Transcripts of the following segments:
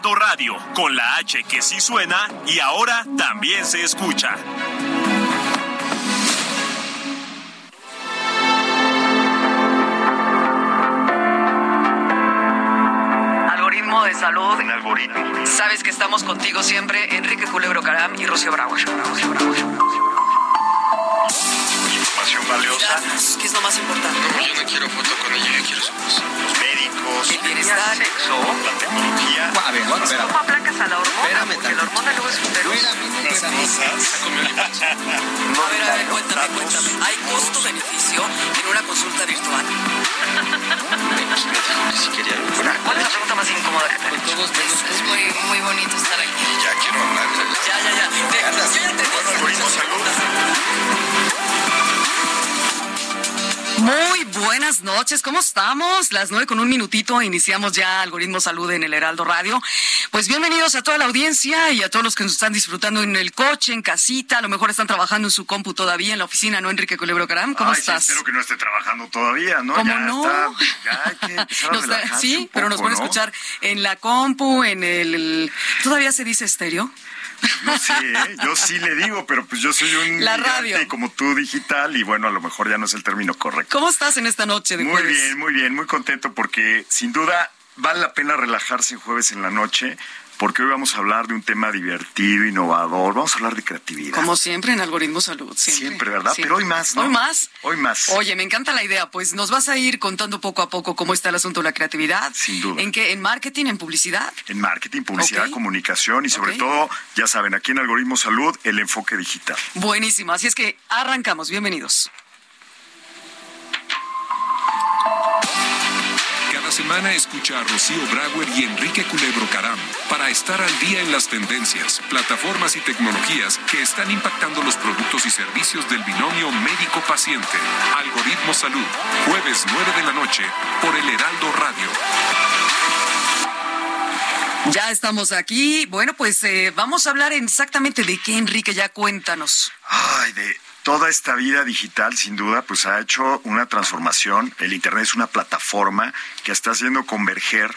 Heraldo Radio, con la H que sí suena y ahora también se escucha. Algoritmo de salud. Un algoritmo. Sabes que estamos contigo siempre, Enrique Culebro Caram y Rocío Bravo. Información valiosa. ¿Qué es lo más importante? Yo no quiero foto con ella, yo quiero su voz. Los médicos. El bienestar. sexo. La tecnología. A ver, espera. ¿Cómo aplacas a la hormona? Espérame Porque la hormona luego es Las uterus. cosas. A ver, a ver, cuéntame, cuéntame. ¿Hay costo-beneficio en una consulta virtual? Si quería. ¿Cuál es la pregunta más incómoda que te han hecho? Es muy, muy bonito estar aquí. Ya quiero hablar. Ya, ya, ya. Yo ya te Bueno, algoritmo salud. Muy buenas noches, ¿cómo estamos? Las nueve con un minutito, iniciamos ya Algoritmo Salud en el Heraldo Radio. Pues bienvenidos a toda la audiencia y a todos los que nos están disfrutando en el coche, en casita, a lo mejor están trabajando en su compu todavía en la oficina, ¿no, Enrique Culebro Caram? ¿Cómo Ay, sí, estás? espero que no esté trabajando todavía, ¿no? ¿Cómo ya no? Está, ya hay que empezar a Nos da- relajarse sí, pero nos pueden escuchar en la compu, en el- ¿Todavía se dice estéreo? No sé, ¿eh? yo sí le digo, pero pues yo soy un La radio. como tú digital y bueno, a lo mejor ya no es el término correcto. ¿Cómo estás en esta noche de Muy jueves? bien, muy bien, muy contento porque sin duda vale la pena relajarse jueves en la noche porque hoy vamos a hablar de un tema divertido, innovador, vamos a hablar de creatividad. Como siempre en Algoritmo Salud. Siempre, Siempre, ¿verdad? Siempre. Pero hoy más, ¿no? Hoy más. Hoy más. Oye, me encanta la idea. Pues nos vas a ir contando poco a poco cómo está el asunto de la creatividad. Sin duda. ¿En qué? ¿En marketing? ¿En publicidad? En marketing, publicidad, comunicación y sobre todo, ya saben, aquí en Algoritmo Salud, el enfoque digital. Buenísimo. Así es que arrancamos. Bienvenidos. Cada semana escucha a Rocío Brauer y Enrique Culebro Caram para estar al día en las tendencias, plataformas y tecnologías que están impactando los productos y servicios del binomio médico-paciente. Algoritmo Salud, jueves 9 de la noche por el Heraldo Radio. Ya estamos aquí. Bueno, pues eh, vamos a hablar exactamente de qué, Enrique. Ya cuéntanos. Ay, de toda esta vida digital, sin duda, pues ha hecho una transformación. El Internet es una plataforma que está haciendo converger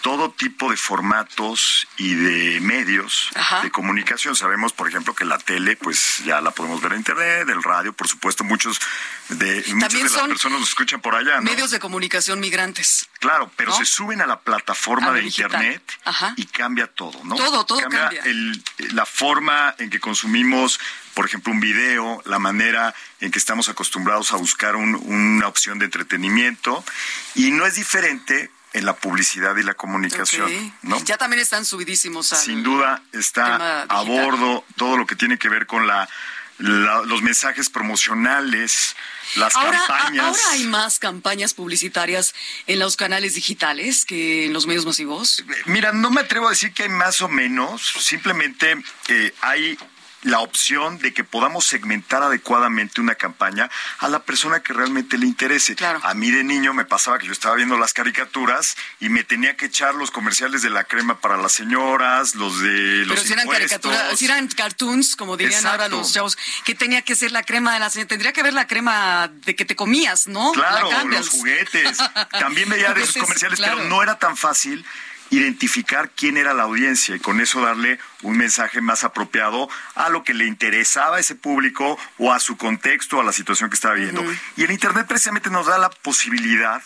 todo tipo de formatos y de medios Ajá. de comunicación. Sabemos, por ejemplo, que la tele, pues ya la podemos ver en internet, el radio, por supuesto, muchos de, muchas de las son personas nos escuchan por allá, ¿no? Medios de comunicación migrantes. Claro, pero ¿no? se suben a la plataforma A de digital. internet Ajá. y cambia todo, ¿no? Todo, todo cambia. el- la forma en que consumimos, por ejemplo, un video, la manera en que estamos acostumbrados a buscar un- una opción de entretenimiento y no es diferente en la publicidad y la comunicación, Ok. ¿no? Ya también están subidísimos al... Sin duda está a bordo todo lo que tiene que ver con la, la- los mensajes promocionales, las Ahora, a- campañas. ahora hay más campañas publicitarias en los canales digitales que en los medios masivos. Mira, no me atrevo a decir que hay más o menos, simplemente eh, hay la opción de que podamos segmentar adecuadamente una campaña a la persona que realmente le interese. Claro. A mí de niño me pasaba que yo estaba viendo las caricaturas y me tenía que echar los comerciales de la crema para las señoras, los de los Pero si eran caricaturas, si eran cartoons, como dirían Exacto. ahora los chavos, que tenía que ser la crema de la señora. Tendría que ver la crema de que te comías, ¿no? Claro, los juguetes. También veía de esos comerciales, claro. pero no era tan fácil identificar quién era la audiencia y con eso darle un mensaje más apropiado a lo que le interesaba a ese público o a su contexto, a la situación que estaba viviendo. Y el Internet precisamente nos da la posibilidad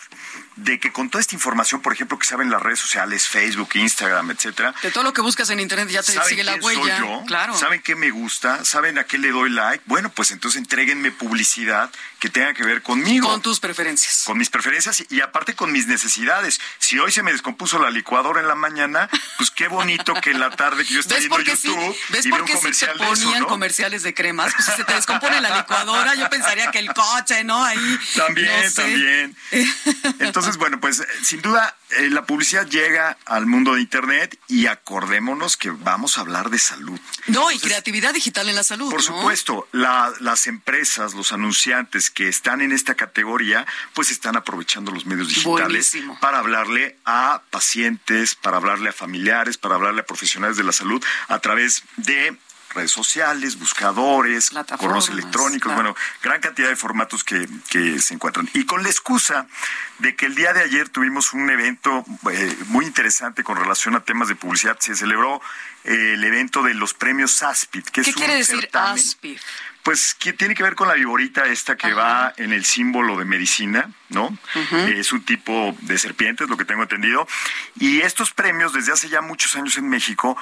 de que con toda esta información, por ejemplo, que saben las redes sociales, Facebook, Instagram, etcétera, De todo lo que buscas en internet ya te ¿Saben sigue la quién soy yo? Claro. ¿Saben qué me gusta? ¿Saben a qué le doy like? Bueno, pues entonces entréguenme publicidad que tenga que ver conmigo. Con tus preferencias. con mis preferencias y aparte con mis necesidades. Si hoy se me descompuso la licuadora en la mañana, pues qué bonito que en la tarde que yo estoy ¿Ves viendo qué sí? YouTube ¿Ves y por veo un qué sí te de ponían eso, ¿no? comerciales de cremas? Pues si se te descompone la licuadora, yo pensaría que el coche, ¿no? Ahí. También, no sé. también. Pues sin duda eh, la publicidad llega al mundo de Internet y acordémonos que vamos a hablar de salud. No, y creatividad digital en la salud. Por ¿no? supuesto, la- las empresas, los anunciantes que están en esta categoría, pues están aprovechando los medios digitales Buenísimo. para hablarle a pacientes, para hablarle a familiares, para hablarle a profesionales de la salud a través de redes sociales, buscadores, correos electrónicos, claro. bueno, gran cantidad de formatos que, que se encuentran. Y con la excusa de que el día de ayer tuvimos un evento eh, muy interesante con relación a temas de publicidad, se celebró eh, el evento de los premios SASPIT, que ¿Qué es un quiere decir certamen, ASPID? Pues que tiene que ver con la viborita esta que Ajá. va en el símbolo de medicina, ¿no? Eh, Es un tipo de serpiente, es lo que tengo entendido. Y estos premios, desde hace ya muchos años en México,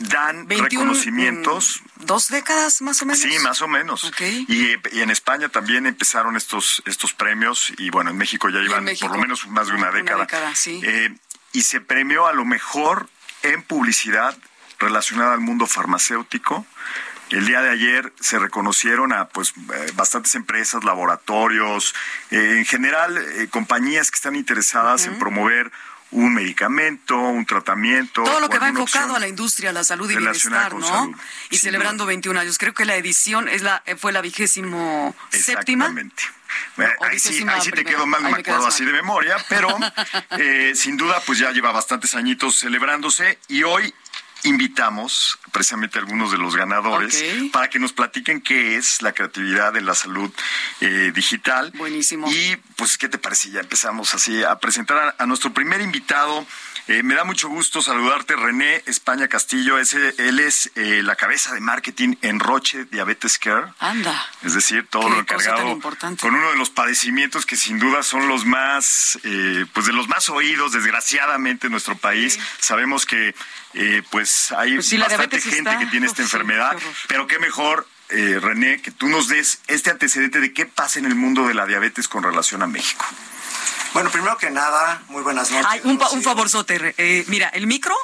dan 21, reconocimientos. mm, ¿Dos décadas más o menos? Sí, más o menos. Y, y en España también empezaron estos, estos premios y bueno, en México ya llevan México, por lo menos más de una una década. década, sí. Eh, y se premió a lo mejor en publicidad relacionada al mundo farmacéutico. El día de ayer se reconocieron a pues eh, bastantes empresas, laboratorios, eh, en general eh, compañías que están interesadas en promover un medicamento, un tratamiento. Todo lo que va enfocado a la industria, a la salud y bienestar, ¿no? salud, y celebrando 21 años. Creo que la edición es la eh, fue la vigésimo séptima. Exactamente. Bueno, ahí sí, ahí sí te quedo mal, Ahí me acuerdo mal. así de memoria, pero eh, sin duda pues ya lleva bastantes añitos celebrándose y hoy invitamos precisamente a algunos de los ganadores para que nos platiquen qué es la creatividad en la salud eh, digital. Buenísimo. Y pues, ¿qué te parece? Ya empezamos así a presentar a, a nuestro primer invitado. Eh, me da mucho gusto saludarte, René España Castillo. Ese, él es eh, la cabeza de marketing en Roche Diabetes Care. Anda. Es decir, todo lo encargado con uno de los padecimientos que sin duda son los más, eh, pues de los más oídos, desgraciadamente en nuestro país. Sabemos que, eh, pues hay Pues bastante gente está- que tiene esta sí, enfermedad, qué pero qué mejor, eh, René, que tú nos des este antecedente de qué pasa en el mundo de la diabetes con relación a México. Bueno, primero que nada, muy buenas noches. Ay, un, pa- un favorzote. eh, mira, el micro,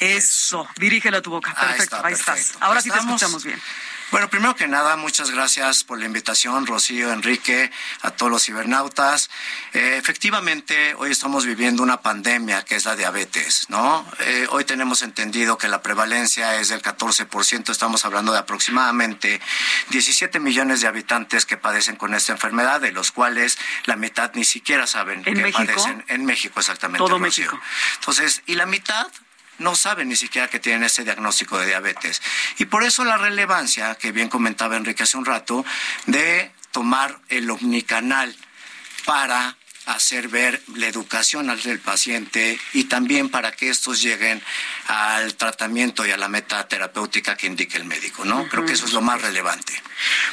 eso, dirígelo a tu boca. Ahí Perfecto, está, ahí estás. Ahora sí te escuchamos bien. Bueno, primero que nada, muchas gracias por la invitación, Rocío, Enrique, a todos los cibernautas. Eh, efectivamente, hoy estamos viviendo una pandemia que es la diabetes, ¿no? Eh, hoy tenemos entendido que la prevalencia es del 14%, estamos hablando de aproximadamente 17 millones de habitantes que padecen con esta enfermedad, de los cuales la mitad ni siquiera saben ¿En que México? padecen. En México, exactamente. Todo Rocío. México. Entonces, y la mitad no saben ni siquiera que tienen ese diagnóstico de diabetes. Y por eso la relevancia, que bien comentaba Enrique hace un rato, de tomar el omnicanal para hacer ver la educación al del paciente y también para que estos lleguen al tratamiento y a la meta terapéutica que indique el médico, ¿no? Creo que eso es lo más relevante.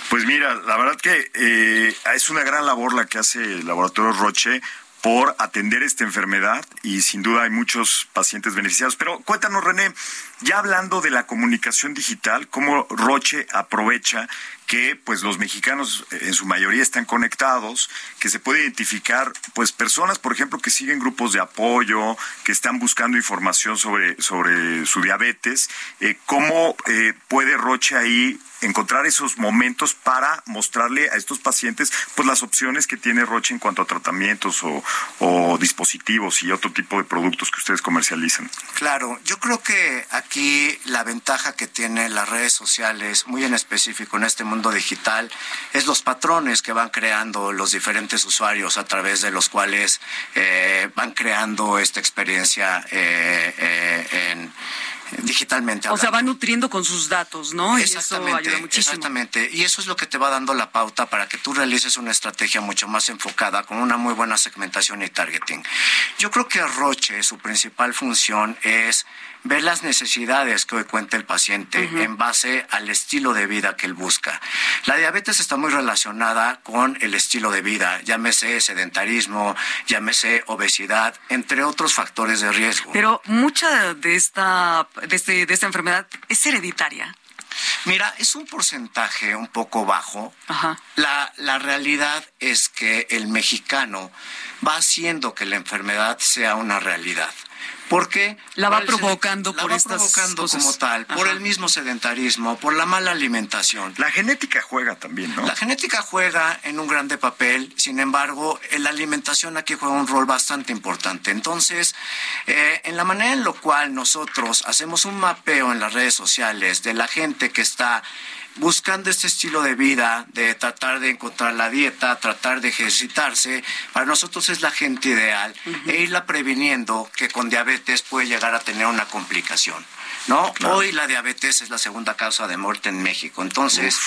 Pues mira, la verdad que eh, es una gran labor la que hace el Laboratorio Roche por atender esta enfermedad y sin duda hay muchos pacientes beneficiados. Pero cuéntanos, René, ya hablando de la comunicación digital, cómo Roche aprovecha que pues los mexicanos eh, en su mayoría están conectados, que se puede identificar pues personas, por ejemplo, que siguen grupos de apoyo, que están buscando información sobre, sobre su diabetes, eh, cómo eh, puede Roche ahí encontrar esos momentos para mostrarle a estos pacientes pues las opciones que tiene Roche en cuanto a tratamientos o, o dispositivos y otro tipo de productos que ustedes comercializan. Claro, yo creo que aquí la ventaja que tienen las redes sociales, muy en específico en este mundo digital, es los patrones que van creando los diferentes usuarios a través de los cuales eh, van creando esta experiencia eh, eh, en digitalmente. O sea, va nutriendo con sus datos, ¿no? Y eso Exactamente, ayuda muchísimo. exactamente. Y eso es lo que te va dando la pauta para que tú realices una estrategia mucho más enfocada, con una muy buena segmentación y targeting. Yo creo que Roche, su principal función es ver las necesidades que hoy cuenta el paciente en base al estilo de vida que él busca. La diabetes está muy relacionada con el estilo de vida, llámese sedentarismo, llámese obesidad, entre otros factores de riesgo. Pero mucha de esta, de, este, de esta enfermedad es hereditaria. Mira, es un porcentaje un poco bajo. Ajá. La, la realidad es que el mexicano va haciendo que la enfermedad sea una realidad. Porque La va por provocando la por va estas provocando cosas. como tal, por el mismo sedentarismo, por la mala alimentación. La genética juega también, ¿no? La genética juega en un grande papel, sin embargo, la alimentación aquí juega un rol bastante importante. Entonces, eh, en la manera en la cual nosotros hacemos un mapeo en las redes sociales de la gente que está buscando este estilo de vida, de tratar de encontrar la dieta, tratar de ejercitarse, para nosotros es la gente ideal e irla previniendo que con diabetes puede llegar a tener una complicación. ¿no? Hoy la diabetes es la segunda causa de muerte en México. Entonces,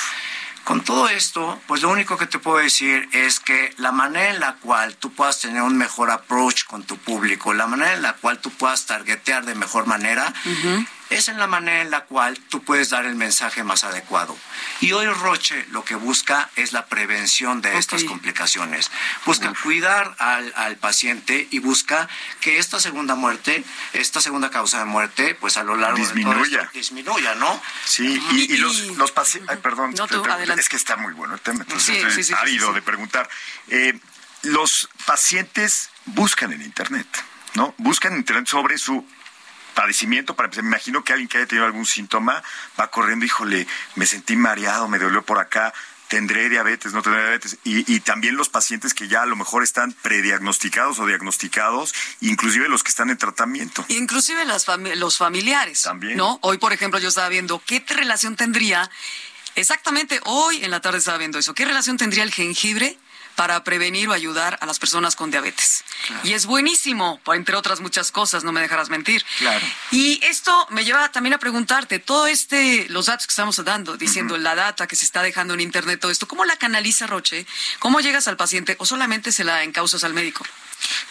con todo esto, pues lo único que te puedo decir es que la manera en la cual tú puedas tener un mejor approach con tu público, la manera en la cual tú puedas targetear de mejor manera, es en la manera en la cual tú puedes dar el mensaje más adecuado. Y hoy Roche lo que busca es la prevención de estas complicaciones. Busca cuidar al, al paciente y busca que esta segunda muerte, esta segunda causa de muerte, pues a lo largo de todo Disminuya. esto disminuya, ¿no? Sí, y, y los, Y- los pacientes... Ay, perdón, No, tú, te- te- adelante. es que está muy bueno el tema, entonces Sí, sí, sí, sí, ávido sí, sí. de preguntar. Eh, los pacientes buscan en Internet, ¿no? Buscan en Internet sobre su padecimiento, para me imagino que alguien que haya tenido algún síntoma va corriendo, híjole, me sentí mareado, me dolió por acá, tendré diabetes, no tendré diabetes, y, y también los pacientes que ya a lo mejor están prediagnosticados o diagnosticados, inclusive los que están en tratamiento. Inclusive las fami- los familiares. También. ¿No? Hoy, por ejemplo, yo estaba viendo qué relación tendría, exactamente hoy en la tarde estaba viendo eso, qué relación tendría el jengibre para prevenir o ayudar a las personas con diabetes. Y es buenísimo, entre otras muchas cosas, no me dejarás mentir. Claro. Y esto me lleva también a preguntarte, todo este, los datos que estamos dando, diciendo la data que se está dejando en Internet, todo esto, ¿cómo la canaliza Roche? ¿Cómo llegas al paciente o solamente se la encausas al médico?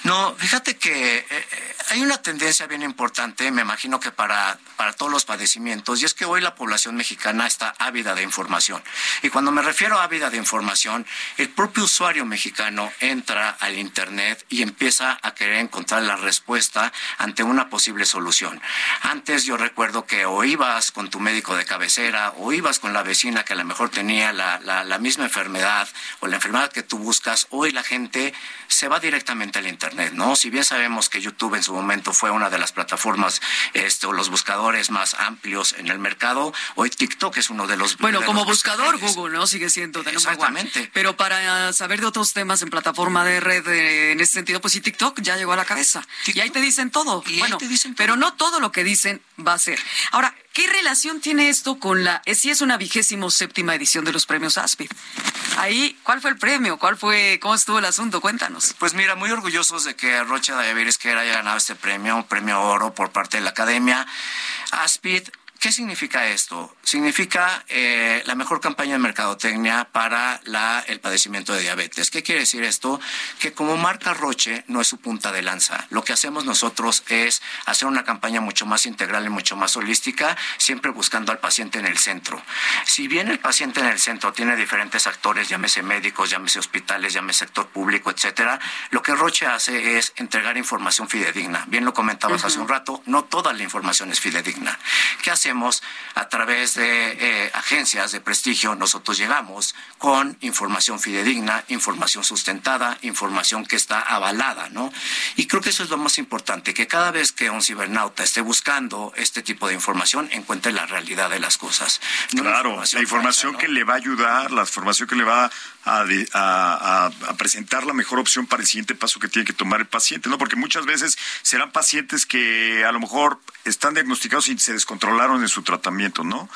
No, fíjate que eh, eh, hay una tendencia bien importante, me imagino que para, para todos los padecimientos, y es que hoy la población mexicana está ávida de información. Y cuando me refiero a ávida de información, el propio usuario mexicano entra al Internet y empieza a querer encontrar la respuesta ante una posible solución. Antes yo recuerdo que o ibas con tu médico de cabecera, o ibas con la vecina que a lo mejor tenía la, la- la misma enfermedad o la enfermedad que tú buscas, hoy la gente se va directamente al Internet, ¿no? Si bien sabemos que YouTube en su momento fue una de las plataformas este, o los buscadores más amplios en el mercado, hoy TikTok es uno de los... Bueno, de como los buscador. Google, ¿no? Sigue siendo de one. Exactamente. Pero para saber de otros temas en plataforma de red, eh, en ese sentido, pues sí, TikTok ya llegó a la cabeza. Y ahí te dicen todo. Y ahí bueno, te dicen todo. pero no todo lo que dicen va a ser. Ahora, ¿qué relación tiene esto con la, eh, si es una vigésimo séptima edición de los premios ASPID? Ahí, ¿cuál fue el premio? ¿Cuál fue, cómo estuvo el asunto? Cuéntanos. Pues mira, muy orgullosos de que Rocha Dayaviris que haya ganado este premio, un premio oro por parte de la Academia. Aspid, ¿qué significa esto? Significa eh, la mejor campaña de mercadotecnia para la, el padecimiento de diabetes. ¿Qué quiere decir esto? Que como marca Roche no es su punta de lanza. Lo que hacemos nosotros es hacer una campaña mucho más integral y mucho más holística, siempre buscando al paciente en el centro. Si bien el paciente en el centro tiene diferentes actores, llámese médicos, llámese hospitales, llámese sector público, etcétera, lo que Roche hace es entregar información fidedigna. Bien lo comentabas hace un rato, no toda la información es fidedigna. ¿Qué hacemos? A través de eh, agencias de prestigio, nosotros llegamos con información fidedigna, información sustentada, información que está avalada, ¿no? Y creo que eso es lo más importante, que cada vez que un cibernauta esté buscando este tipo de información, encuentre la realidad de las cosas. No Claro, la información falsa, ¿no? que le va a ayudar, la información que le va a, de- a- a- a presentar la mejor opción para el siguiente paso que tiene que tomar el paciente, ¿no? Porque muchas veces serán pacientes que a lo mejor están diagnosticados y se descontrolaron su tratamiento, ¿no?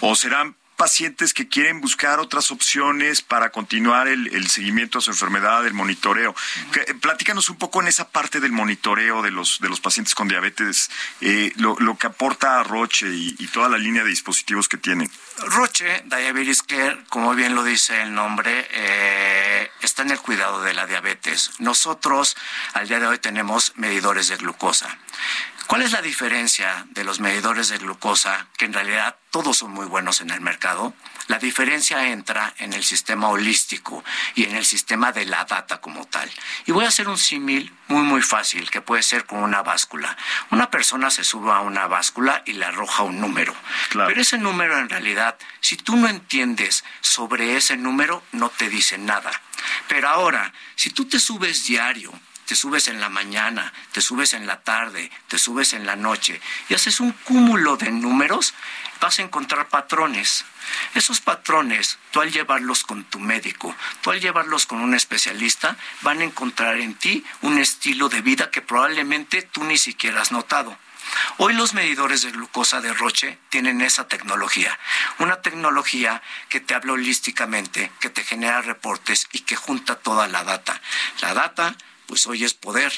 O serán pacientes que quieren buscar otras opciones para continuar el, el seguimiento a su enfermedad, el monitoreo. Que- Platícanos un poco en esa parte del monitoreo de los, de los pacientes con diabetes, eh, lo, lo que aporta Roche y, y toda la línea de dispositivos que tienen. Roche Diabetes Care, como bien lo dice el nombre, eh, está en el cuidado de la diabetes. Nosotros al día de hoy tenemos medidores de glucosa. ¿Cuál es la diferencia de los medidores de glucosa, que en realidad todos son muy buenos en el mercado? La diferencia entra en el sistema holístico y en el sistema de la data como tal. Y voy a hacer un símil muy muy fácil, que puede ser con una báscula. Una persona se sube a una báscula y le arroja un número. Claro. Pero ese número en realidad, si tú no entiendes sobre ese número, no te dice nada. Pero ahora, si tú te subes diario te subes en la mañana, te subes en la tarde, te subes en la noche y haces un cúmulo de números, vas a encontrar patrones. Esos patrones, tú al llevarlos con tu médico, tú al llevarlos con un especialista, van a encontrar en ti un estilo de vida que probablemente tú ni siquiera has notado. Hoy los medidores de glucosa de Roche tienen esa tecnología, una tecnología que te habla holísticamente, que te genera reportes y que junta toda la data. La data, pues hoy es poder,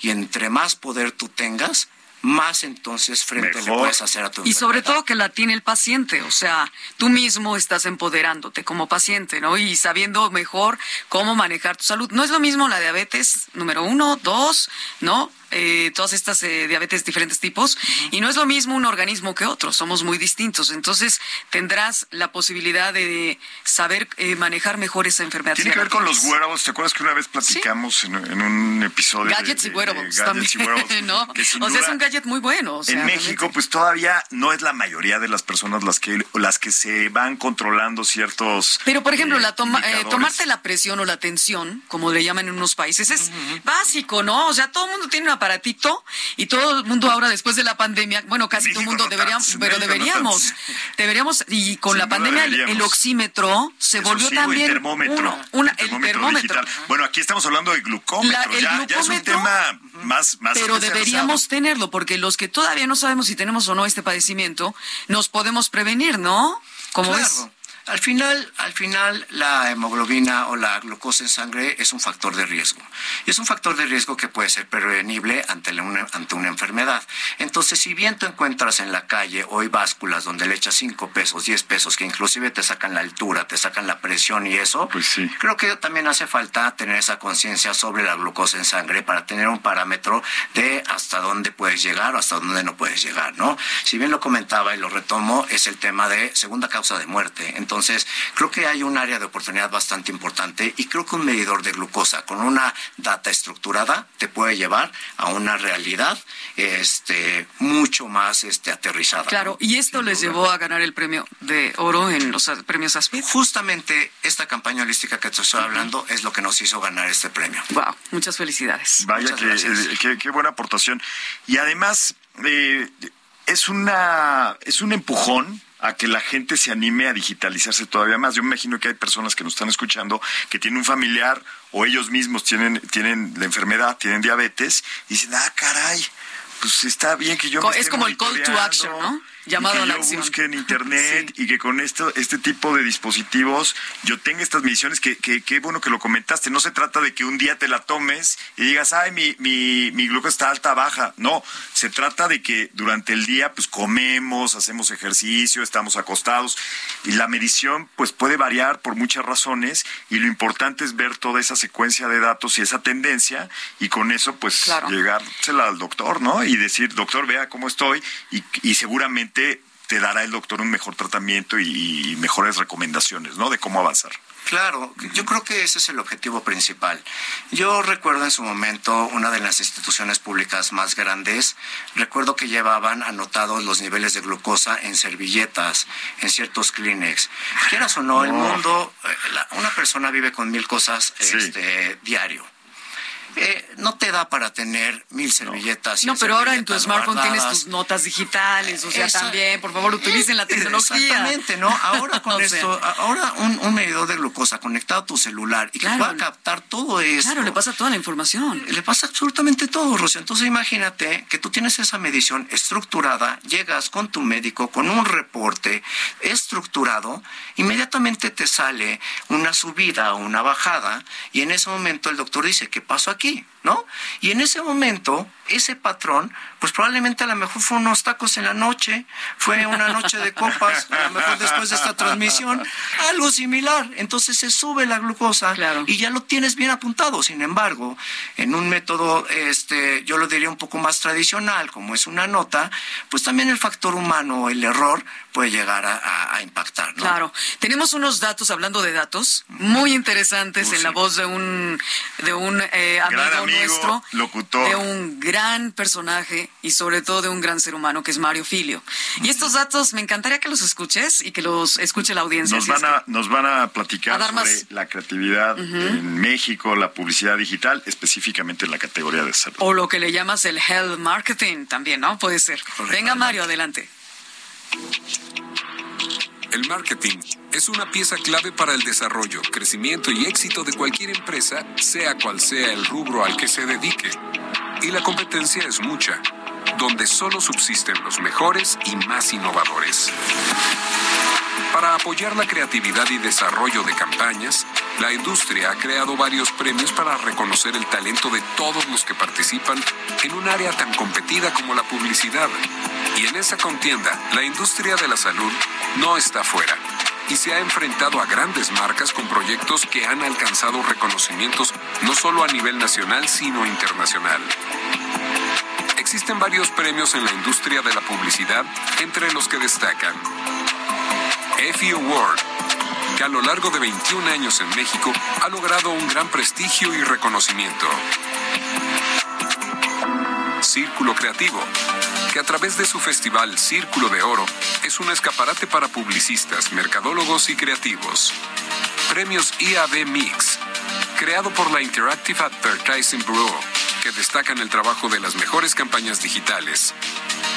y entre más poder tú tengas, más entonces frente le puedes hacer a tu Y sobre todo que la tiene el paciente, o sea, tú mismo estás empoderándote como paciente, ¿no? Y sabiendo mejor cómo manejar tu salud. No es lo mismo la diabetes número uno, dos, ¿no? eh, todas estas eh, diabetes de diferentes tipos y no es lo mismo un organismo que otro, somos muy distintos. Entonces tendrás la posibilidad de saber eh, manejar mejor esa enfermedad. Tiene que ver con los wearables. ¿Te acuerdas que una vez platicamos en, en, un episodio? Gadgets y wearables también, ¿no? o sea, es un gadget muy bueno. O sea, en México, pues todavía no es la mayoría de las personas las que las que se van controlando ciertos. Pero, por ejemplo, la toma, eh, tomarte la presión o la tensión, como le llaman en unos países, es básico, ¿no? O sea, todo el mundo tiene una aparatito y todo el mundo ahora después de la pandemia, bueno, casi todo el mundo deberíamos, pero deberíamos, deberíamos, y con la pandemia el, oxímetro se volvió también el termómetro, una, el termómetro. Bueno, aquí estamos hablando de glucómetro, ya, ya, es un tema más, más Pero deberíamos tenerlo, porque los que todavía no sabemos si tenemos o no este padecimiento, nos podemos prevenir, ¿no? Como es? Al final, al final, la hemoglobina o la glucosa en sangre es un factor de riesgo. Y es un factor de riesgo que puede ser prevenible ante, una, ante una enfermedad. Entonces, si bien tú encuentras en la calle hoy básculas donde le echas 5 pesos, 10 pesos, que inclusive te sacan la altura, te sacan la presión y eso, pues sí. creo que también hace falta tener esa conciencia sobre la glucosa en sangre para tener un parámetro de hasta dónde puedes llegar o hasta dónde no puedes llegar, ¿no? Si bien lo comentaba y lo retomo, es el tema de segunda causa de muerte. Entonces, entonces, creo que hay un área de oportunidad bastante importante y creo que un medidor de glucosa con una data estructurada te puede llevar a una realidad este, mucho más este, aterrizada. Claro, y esto les llevó a ganar el premio de oro en los premios ASPID. Justamente esta campaña holística que te estoy hablando es lo que nos hizo ganar este premio. Wow, muchas felicidades. Vaya, que, eh, qué, buena aportación. Y además, eh, es, una, es un empujón a que la gente se anime a digitalizarse todavía más. Yo me imagino que hay personas que nos están escuchando que tienen un familiar o ellos mismos tienen, tienen la enfermedad, tienen diabetes y dicen, ah, caray, pues está bien que yo... Me es como el call to action, ¿no? Llamado a la acción. busque en internet y que con esto, este tipo de dispositivos yo tenga estas mediciones que, que, bueno que lo comentaste. No se trata de que un día te la tomes y digas, ay, mi, mi, mi glucosa está alta, baja. No, se trata de que durante el día pues comemos, hacemos ejercicio, estamos acostados y la medición pues puede variar por muchas razones y lo importante es ver toda esa secuencia de datos y esa tendencia y con eso pues llegársela al doctor, ¿no? Y decir, doctor, vea cómo estoy y, y seguramente te dará el doctor un mejor tratamiento y, mejores recomendaciones, ¿no? De cómo avanzar. Claro, yo creo que ese es el objetivo principal. Yo recuerdo en su momento una de las instituciones públicas más grandes, recuerdo que llevaban anotados los niveles de glucosa en servilletas, en ciertos clinics. Quieras o no, el mundo, eh, una persona vive con mil cosas este, diario eh, no te da para tener mil servilletas. No, pero ahora en tu smartphone tienes tus notas digitales, o sea, también, por favor, utilicen la tecnología. Exactamente, ¿no? Ahora con esto, ahora un, medidor de glucosa conectado a tu celular y que pueda captar todo eso. Claro, le pasa toda la información. Le pasa absolutamente todo, Rocío. Entonces imagínate que tú tienes esa medición estructurada, llegas con tu médico con un reporte estructurado, inmediatamente te sale una subida o una bajada y en ese momento el doctor dice, ¿qué pasó aquí? Aquí, ¿no? Y en ese momento, ese patrón, pues probablemente a lo mejor fue unos tacos en la noche, fue una noche de copas, a lo mejor después de esta transmisión, algo similar. Entonces se sube la glucosa y ya lo tienes bien apuntado. Sin embargo, en un método, este, yo lo diría un poco más tradicional, como es una nota, pues también el factor humano, el error, puede llegar a, impactar. ¿no? Claro. Tenemos unos datos, hablando de datos, muy interesantes en la voz de un, de un eh, Gran amigo, nuestro, locutor. de un gran personaje y sobre todo de un gran ser humano que es Mario Filio. Y estos datos me encantaría que los escuches y que los escuche la audiencia. Nos van, a, nos van a platicar A dar sobre más- la creatividad en México, la publicidad digital, específicamente en la categoría de salud. o lo que le llamas el health marketing también, ¿no? Puede ser. Venga, Mario, adelante. El marketing es una pieza clave para el desarrollo, crecimiento y éxito de cualquier empresa, sea cual sea el rubro al que se dedique. Y la competencia es mucha, donde solo subsisten los mejores y más innovadores. Para apoyar la creatividad y desarrollo de campañas, la industria ha creado varios premios para reconocer el talento de todos los que participan en un área tan competida como la publicidad. Y en esa contienda, la industria de la salud no está fuera y se ha enfrentado a grandes marcas con proyectos que han alcanzado reconocimientos no solo a nivel nacional, sino internacional. Existen varios premios en la industria de la publicidad, entre los que destacan Effie Award, que a lo largo de 21 años en México ha logrado un gran prestigio y reconocimiento. Círculo Creativo, que a través de su festival Círculo de Oro es un escaparate para publicistas, mercadólogos y creativos. Premios IAB Mix, creado por la Interactive Advertising Bureau, que destacan el trabajo de las mejores campañas digitales.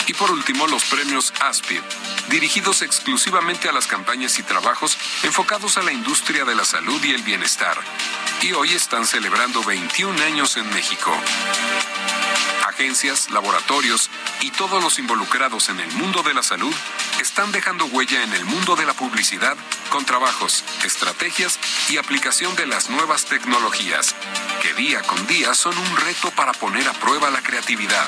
Y por último, los premios ASPID, dirigidos exclusivamente a las campañas y trabajos enfocados a la industria de la salud y el bienestar. Y hoy están celebrando 21 años en México. Agencias, laboratorios y todos los involucrados en el mundo de la salud están dejando huella en el mundo de la publicidad con trabajos, estrategias y aplicación de las nuevas tecnologías, que día con día son un reto para poner a prueba la creatividad.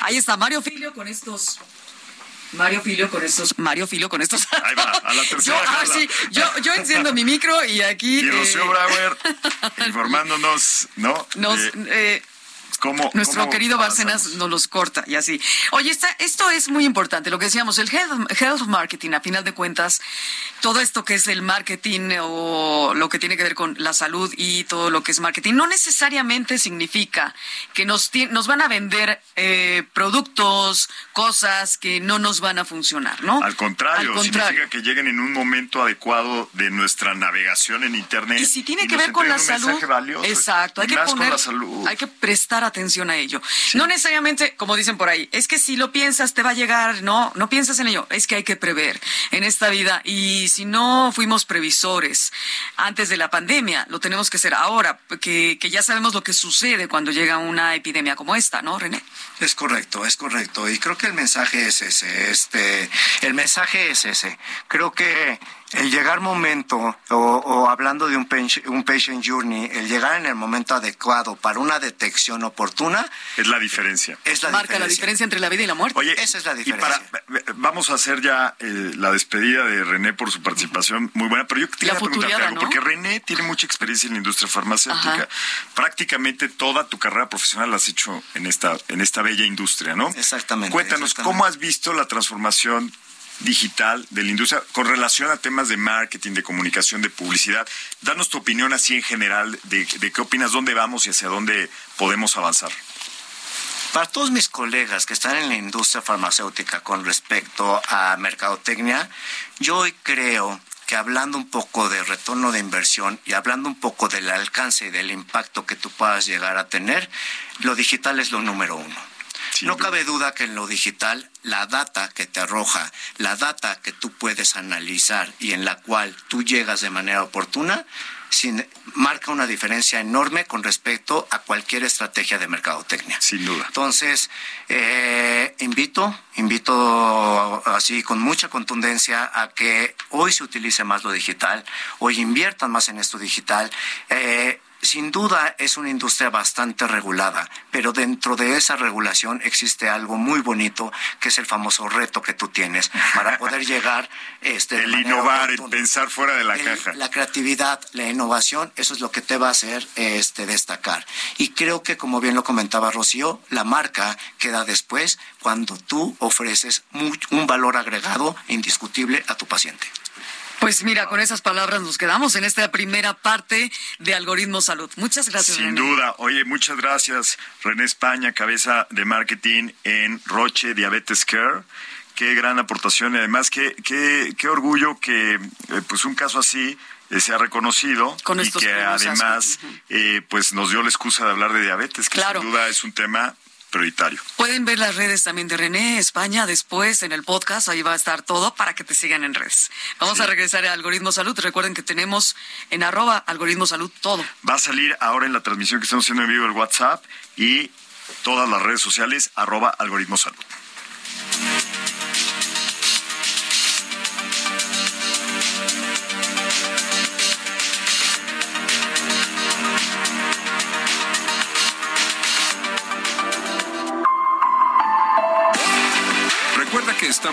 Ahí está Mario Filio con estos. Mario Filio con estos. Mario Filio con estos. Ahí va, a la tercera Yo, ah, sí, yo, yo enciendo mi micro y aquí. Y Rocío eh, Brauer informándonos, ¿no? Nos, De eh, cómo, Nuestro cómo querido Bárcenas nos los corta y así. Oye, esta, esto es muy importante, lo que decíamos, el health, health marketing, a final de cuentas, todo esto que es el marketing o lo que tiene que ver con la salud y todo lo que es marketing, no necesariamente significa que nos, nos van a vender eh, productos, cosas que no nos van a funcionar, ¿no? Al contrario, Al contrario. significa que lleguen en un momento adecuado de nuestra navegación en Internet. Y si tiene y que ver con la salud, valioso, exacto, hay que más poner, con la salud. hay que prestar atención a ello. No necesariamente, como dicen por ahí, es que si lo piensas te va a llegar, no, no piensas en ello, es que hay que prever en esta vida y si no fuimos previsores antes de la pandemia, lo tenemos que hacer ahora, que, que ya sabemos lo que sucede cuando llega una epidemia como esta, ¿no, René? Es correcto, es correcto. Y creo que el mensaje es ese. Este, el mensaje es ese. Creo que el llegar momento, o, o hablando de un, patient- un patient journey, el llegar en el momento adecuado para una detección oportuna, Es la diferencia. es la Marca la diferencia. entre la vida y la muerte. Oye, Esa es la y diferencia. para- vamos a hacer ya eh, la despedida de René por su participación muy buena, pero yo quería preguntarte algo, ¿no? porque René tiene mucha experiencia en la industria farmacéutica. Ajá. Prácticamente toda tu carrera profesional la has hecho en esta, en esta bella industria, ¿no? Exactamente, Cuéntanos, exactamente. ¿cómo has visto la transformación digital de la industria con relación a temas de marketing, de comunicación, de publicidad? Danos tu opinión así en general de, de qué opinas, dónde vamos y hacia dónde podemos avanzar. Para todos mis colegas que están en la industria farmacéutica con respecto a mercadotecnia, yo hoy creo que hablando un poco de retorno de inversión y hablando un poco del alcance y del impacto que tú puedas llegar a tener, lo digital es lo número uno. No cabe duda que en lo digital, la data que te arroja, la data que tú puedes analizar y en la cual tú llegas de manera oportuna, sin- marca una diferencia enorme con respecto a cualquier estrategia de mercadotecnia. Sin duda. Entonces, eh, invito, invito así con mucha contundencia a que hoy se utilice más lo digital, hoy inviertan más en esto digital. Eh, sin duda es una industria bastante regulada, pero dentro de esa regulación existe algo muy bonito que es el famoso reto que tú tienes para poder llegar este, El innovar, el pensar fuera de la El- caja. La creatividad, la innovación, eso es lo que te va a hacer este, destacar. Y creo que, como bien lo comentaba Rocío, la marca queda después cuando tú ofreces un valor agregado indiscutible a tu paciente. Pues mira, con esas palabras nos quedamos en esta primera parte de Algoritmo Salud. Muchas gracias. Sin René. duda. Oye, muchas gracias, René España, cabeza de marketing en Roche Diabetes Care. Qué gran aportación y además qué, qué, qué orgullo que eh, pues un caso así eh, se ha reconocido Con y que además eh, pues nos dio la excusa de hablar de diabetes, que Claro. sin duda es un tema prioritario. Pueden ver las redes también de René España después en el podcast, ahí va a estar todo para que te sigan en redes. Vamos a regresar a Algoritmo Salud. Recuerden que tenemos en arroba Algoritmo Salud todo. Va a salir ahora en la transmisión que estamos haciendo en vivo el WhatsApp y todas las redes sociales arroba algoritmo salud.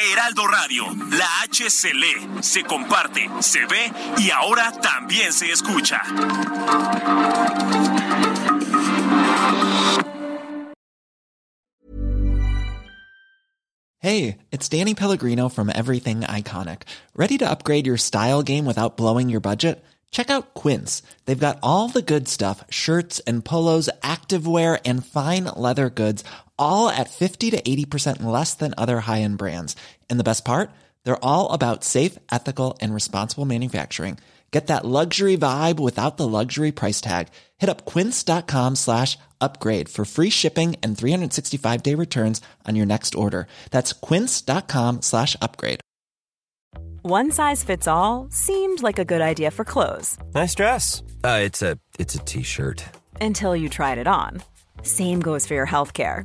Heraldo Radio, la H se lee, se comparte, se ve y ahora también se escucha. Hey, it's Danny Pellegrino from Everything Iconic. Ready to upgrade your style game without blowing your budget? Check out Quince. They've got all the good stuff shirts and polos, activewear, and fine leather goods, all at 50 to 80% less than other high end brands. And the best part? They're all about safe, ethical, and responsible manufacturing. Get that luxury vibe without the luxury price tag. Hit up quince.com slash upgrade for free shipping and 365 day returns on your next order. That's quince.com slash upgrade. One size fits all seemed like a good idea for clothes Nice dress. Uh, it's a it's a t-shirt. until you tried it on. Same goes for your healthcare.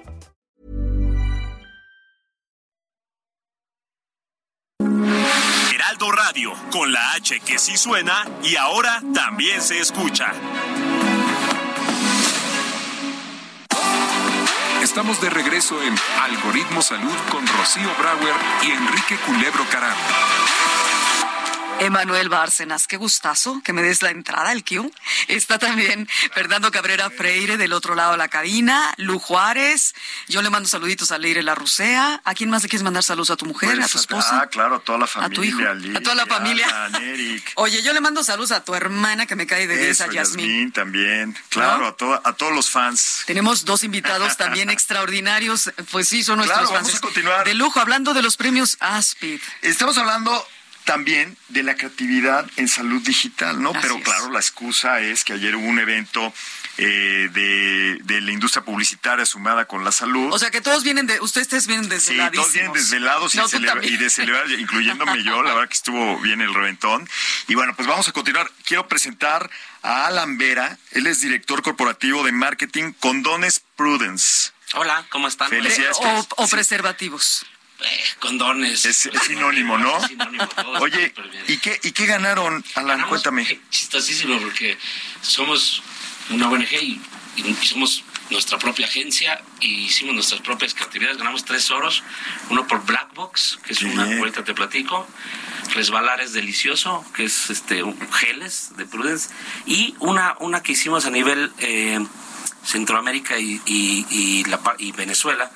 Radio, con la H que sí suena y ahora también se escucha. Estamos de regreso en Algoritmo Salud con Rocío Brauer y Enrique Culebro Caram. Emanuel Bárcenas, qué gustazo que me des la entrada, el Q. Está también Fernando Cabrera Freire del otro lado de la cabina, Lu Juárez. Yo le mando saluditos a Leire La Rusea. ¿A quién más le quieres mandar saludos? ¿A tu mujer? ¿A tu esposa? Ah, claro, a toda la ¿A tu hijo? familia. ¿A toda la familia? Oye, yo le mando saludos a tu hermana que me cae de 10 Eso, a Yasmín. También. Claro, ¿No? a, to- a todos los fans. Tenemos dos invitados también extraordinarios. Pues sí, son nuestros Claro, vamos fans. a continuar. De lujo, hablando de los premios Aspid. Estamos hablando también de la creatividad en salud digital, ¿no? Así Pero es. claro, la excusa es que ayer hubo un evento eh, de, de la industria publicitaria sumada con la salud. O sea que todos vienen de, ustedes vienen Sí, desveladísimos. todos vienen desvelados No, y de celebrar, incluyéndome yo, la verdad que estuvo bien el reventón. Y bueno, pues vamos a continuar. Quiero presentar a Alan Vera, él es director corporativo de marketing Condones Prudence. Hola, ¿cómo están? Felicidades. O, o Sí. preservativos. Condones. Es, es sinónimo, ¿no? Es sinónimo, Oye. ¿y qué, ¿y qué ganaron, Alan? Ganamos, Cuéntame. Chistosísimo, porque somos una ONG y, y somos nuestra propia agencia y hicimos nuestras propias creatividades. Ganamos tres oros, uno por Black Box, que es una, ahorita te platico, Resbalar es delicioso, que es este un- geles de Prudence, y una, una que hicimos a nivel eh, Centroamérica y, y, y la y Venezuela,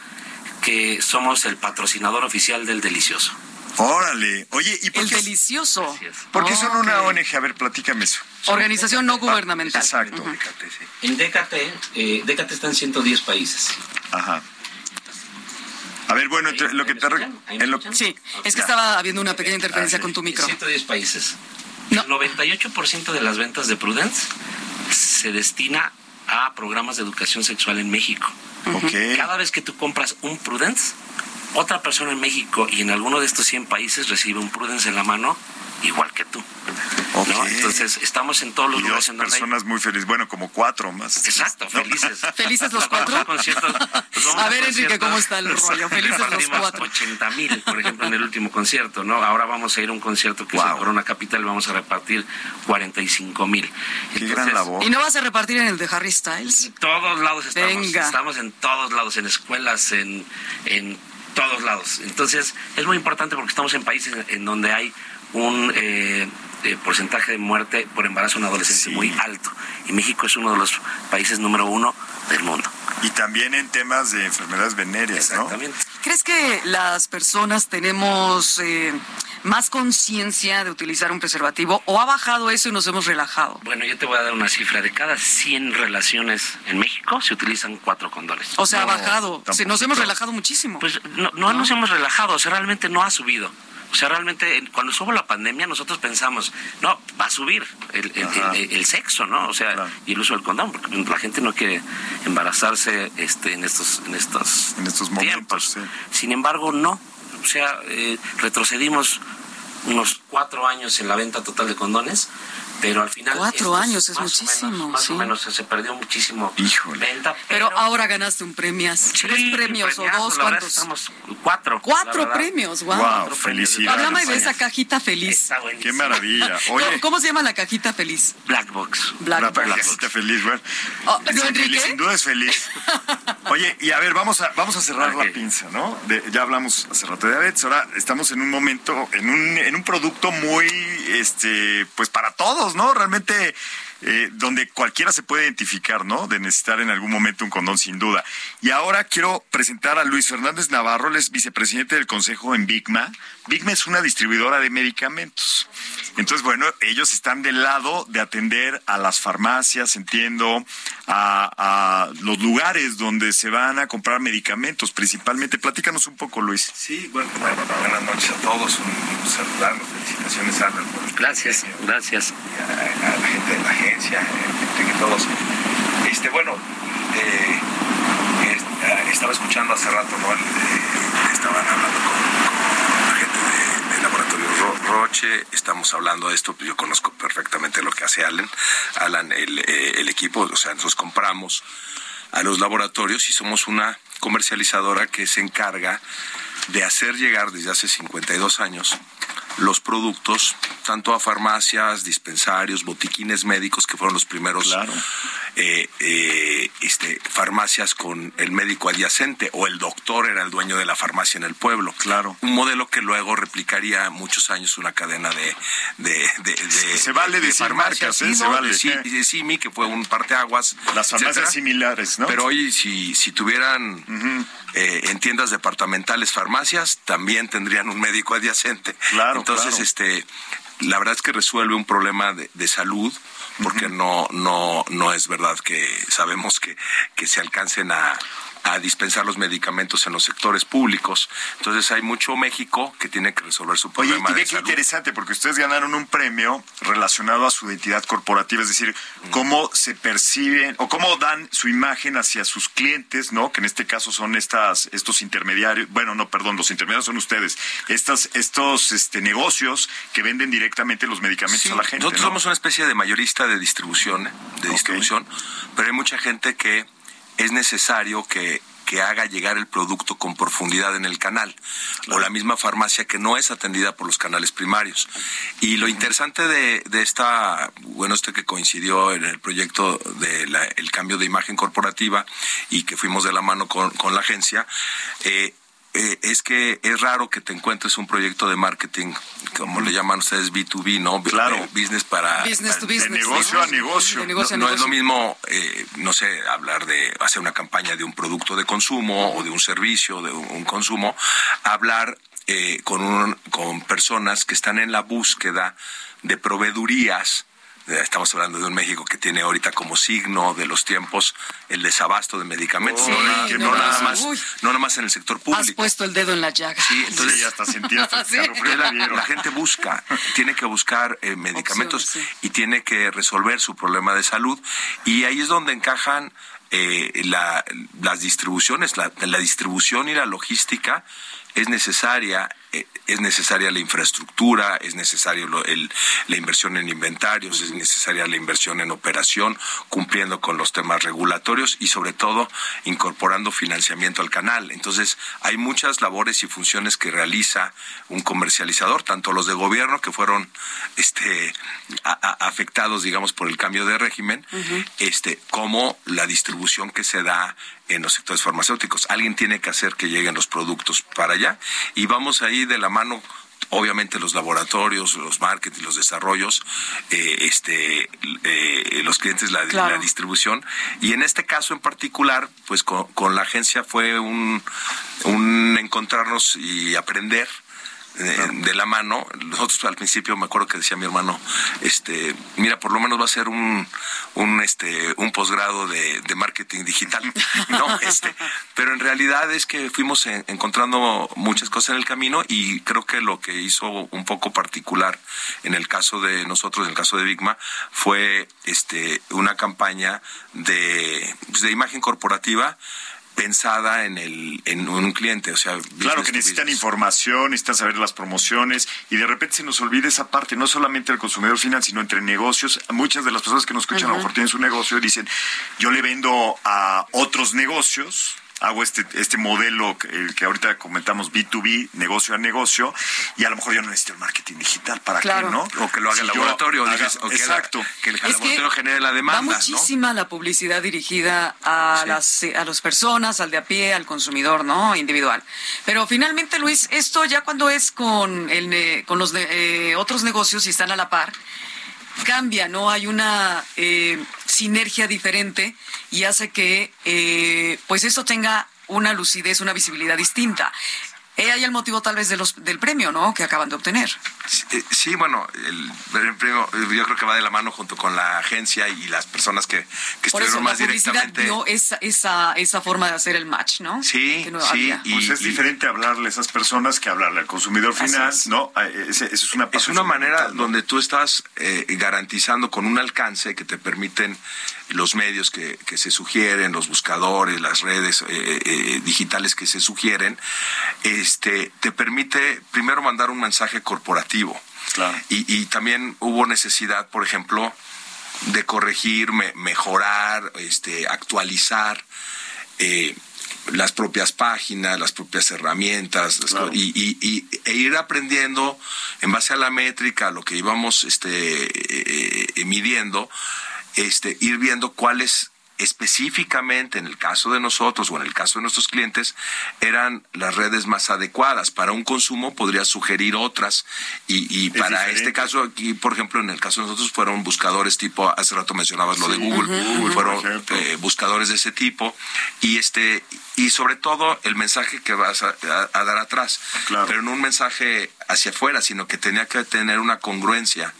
que somos el patrocinador oficial del delicioso. Órale. Oye, ¿y por El qué, delicioso. Por qué son una Ok. ONG? A ver, platícame eso. Organización no gubernamental. Exacto. Ujú. En DKT, eh, DKT está en 110 países. Ajá. A ver, bueno, entre lo que te... re- en lo- Sí, es que estaba habiendo una pequeña interferencia Ah, con tu micro. 110 países. No. El 98% de las ventas de Prudence se destina a programas de educación sexual en México. Cada vez que tú compras un Prudence, otra persona en México y en alguno de estos 100 países recibe un Prudence en la mano igual que tú. ¿no? Entonces, estamos en todos los y lugares dos en donde hay- personas muy felices, bueno, como cuatro más. Exacto, felices. ¿Felices los cuatro? pues A ver, Enrique, ¿cómo está el rollo? Felices los cuatro. 80 mil, por ejemplo, en el último concierto, ¿no? Ahora vamos a ir a un concierto que es en Corona Capital y vamos a repartir 45 mil. Qué gran labor. ¿Y no vas a repartir en el de Harry Styles? todos lados estamos. Venga. Estamos en todos lados, en escuelas, en, en todos lados. Entonces, es muy importante porque estamos en países en, donde hay un eh, eh, porcentaje de muerte por embarazo en adolescente muy alto. Y México es uno de los países número uno del mundo. Y también en temas de enfermedades venéreas, ¿no? ¿Crees que las personas tenemos eh, más conciencia de utilizar un preservativo o ha bajado eso y nos hemos relajado? Bueno, yo te voy a dar una cifra. De cada 100 relaciones en México se utilizan cuatro condones. O sea, ha bajado. Se nos hemos relajado muchísimo. Pues no, no nos hemos relajado, o sea, realmente no ha subido. O sea, realmente en- cuando estuvo la pandemia nosotros pensamos, no, va a subir el, el- el- el sexo, ¿no? O sea, y el uso del condón, porque la gente no quiere embarazarse este, en estos en estos, En estos tiempos. Sin embargo, no. O sea, eh, retrocedimos unos cuatro años en la venta total de condones, pero al final... Cuatro años es muchísimo, menos- más sí. o menos se perdió muchísimo venta. Pero ahora ganaste un premio. ¿Tres premios o dos? la ¿Cuántos? Estamos cuatro. Cuatro la premios, wow. Wow, felicidades. Háblame de esa cajita feliz. Qué maravilla. ¿Cómo, Oye, cómo se llama la cajita feliz? Black Box. Black la Box. cajita feliz, bueno. Oh, ¿no, Es Enrique? feliz, sin duda es feliz. Oye, y a ver, vamos a, vamos a cerrar la pinza, ¿no? De- ya hablamos hace rato de diabetes, ahora estamos en un momento, en un, en un producto muy, este, pues para todos, ¿no? Realmente, eh, donde cualquiera se puede identificar, ¿no? De necesitar en algún momento un condón, sin duda. Y ahora quiero presentar a Luis Fernández Navarro, él es vicepresidente del Consejo en Bigma. Bigma es una distribuidora de medicamentos. Entonces, bueno, ellos están del lado de atender a las farmacias, entiendo, a, a los lugares donde se van a comprar medicamentos, principalmente. Platícanos un poco, Luis. Sí, bueno, bueno, buenas noches a todos. Un gusto saludarlos. Felicitaciones, el Gracias, gracias. De la agencia, a Enrique, todos. Este, bueno, eh, eh, estaba escuchando hace rato, ¿no? Eh, que estaban hablando con, la gente de- laboratorio Ro- Roche. Estamos hablando de esto, pues yo conozco perfectamente lo que hace Alan. Alan, el, eh, el equipo, o sea, nosotros compramos a los laboratorios y somos una comercializadora que se encarga de hacer llegar desde hace 52 años los productos tanto a farmacias, dispensarios, botiquines médicos que fueron los primeros eh, eh, este, farmacias con el médico adyacente o el doctor era el dueño de la farmacia en el pueblo. Claro. Un modelo que luego replicaría muchos años una cadena de... de, de- de- Se vale de decir marcas, ¿eh? Sí, Se ¿no? vale. Sí, Simi, que fue un parteaguas. Las farmacias etcétera. similares, ¿no? Pero hoy, si, si tuvieran eh, en tiendas departamentales farmacias, también tendrían un médico adyacente. Claro, Entonces, claro. este, la verdad es que resuelve un problema de, de salud, porque no, no, no es verdad que sabemos que, que se alcancen a a dispensar los medicamentos en los sectores públicos. Entonces hay mucho México que tiene que resolver su Oye, problema y ve de qué interesante, porque ustedes ganaron un premio relacionado a su identidad corporativa, es decir, cómo se perciben o cómo dan su imagen hacia sus clientes, ¿no? Que en este caso son estas, estos intermediarios, bueno, no, perdón, los intermediarios son ustedes, estas, estos este, negocios que venden directamente los medicamentos Sí, a la gente. Nosotros ¿no? somos una especie de mayorista de distribución, ¿eh? de distribución, pero hay mucha gente que es necesario que que haga llegar el producto con profundidad en el canal, o la misma farmacia que no es atendida por los canales primarios. Y lo interesante de, de esta, bueno, este que coincidió en el proyecto del el cambio de imagen corporativa y que fuimos de la mano con, con la agencia, eh, eh, es que es raro que te encuentres un proyecto de marketing, como le llaman ustedes B2B, ¿no? Claro. Eh, business para... Business to business, de negocio ¿no? a negocio. De negocio a no, no es lo mismo, eh, no sé, hablar de hacer una campaña de un producto de consumo o de un servicio, de un, un consumo, hablar eh, con, un- con personas que están en la búsqueda de proveedurías. Estamos hablando de un México que tiene ahorita como signo de los tiempos el desabasto de medicamentos, Sí, no, nada- no, no nada no, más, uy. no nada más en el sector Has público. puesto el dedo en la llaga. Sí, entonces Sí, sentí hasta Sí. la, gente busca, tiene que buscar eh, medicamentos y tiene que resolver su problema de salud. Y ahí es donde encajan eh, la- las distribuciones, la, la distribución y la logística es necesaria es necesaria la infraestructura, es necesario la inversión en inventarios, es necesaria la inversión en operación, cumpliendo con los temas regulatorios y sobre todo incorporando financiamiento al canal. Entonces, hay muchas labores y funciones que realiza un comercializador, tanto los de gobierno que fueron este, afectados, digamos, por el cambio de régimen, este, como la distribución que se da en los sectores farmacéuticos. Alguien tiene que hacer que lleguen los productos para allá y vamos de la mano obviamente los laboratorios, los marketing, los desarrollos, eh, este, eh, los clientes, la, la, distribución. Y en este caso en particular, pues con, con la agencia fue un, un encontrarnos y aprender de, la mano. Nosotros al principio me acuerdo que decía mi hermano, este, mira, por lo menos va a ser un, un este, un posgrado de, marketing digital, no, este, pero en realidad es que fuimos encontrando muchas cosas en el camino y creo que lo que hizo un poco particular en el caso de nosotros, en el caso de Bigma, fue este, una campaña de, pues, de imagen corporativa pensada en el en un cliente, o sea, claro que necesitan información, necesitan saber las promociones y de repente se nos olvida esa parte, no solamente el consumidor final, sino entre negocios. Muchas de las personas que nos escuchan a lo mejor tienen su negocio y dicen, yo le vendo a otros negocios hago este, este modelo que, que ahorita comentamos B2B, negocio a negocio, y a lo mejor yo no necesito el marketing digital para qué, ¿no? O que lo haga el laboratorio, o que exacto. que el laboratorio genere la demanda. Va muchísima la publicidad dirigida a las a las personas, al de a pie, al consumidor, ¿no? Individual. Pero finalmente, Luis, esto ya cuando es con el con los eh, otros negocios y están a la par, cambia, ¿no? Hay una eh, sinergia diferente y hace que eh, pues esto tenga una lucidez, una visibilidad distinta. Eh, hay el motivo tal vez de los, del premio, ¿no? Que acaban de obtener. Sí, eh, bueno, el, premio yo creo que va de la mano junto con la agencia y las personas que, que estuvieron más la directamente. Dio esa, esa, esa forma de hacer el match, ¿no? Sí, sí. Y, pues es diferente hablarle a esas personas que hablarle al consumidor final, ¿no? Ah, es, es, una es una manera donde tú estás eh, garantizando con un alcance que te permiten los medios que, que se sugieren, los buscadores, las redes digitales que se sugieren, este, te permite primero mandar un mensaje corporativo. Y, también hubo necesidad, por ejemplo, de corregir, mejorar, este, actualizar eh, las propias páginas, las propias herramientas, y, e ir aprendiendo en base a la métrica, lo que íbamos este, eh, eh, midiendo, este, ir viendo cuáles específicamente en el caso de nosotros o en el caso de nuestros clientes eran las redes más adecuadas. Para un consumo podría sugerir otras. Y, para este caso aquí, por ejemplo, en el caso de nosotros fueron buscadores tipo, hace rato mencionabas lo de Google, fueron eh, buscadores de ese tipo. Y este y sobre todo el mensaje que vas a, dar atrás, pero no un mensaje hacia afuera, sino que tenía que tener una congruencia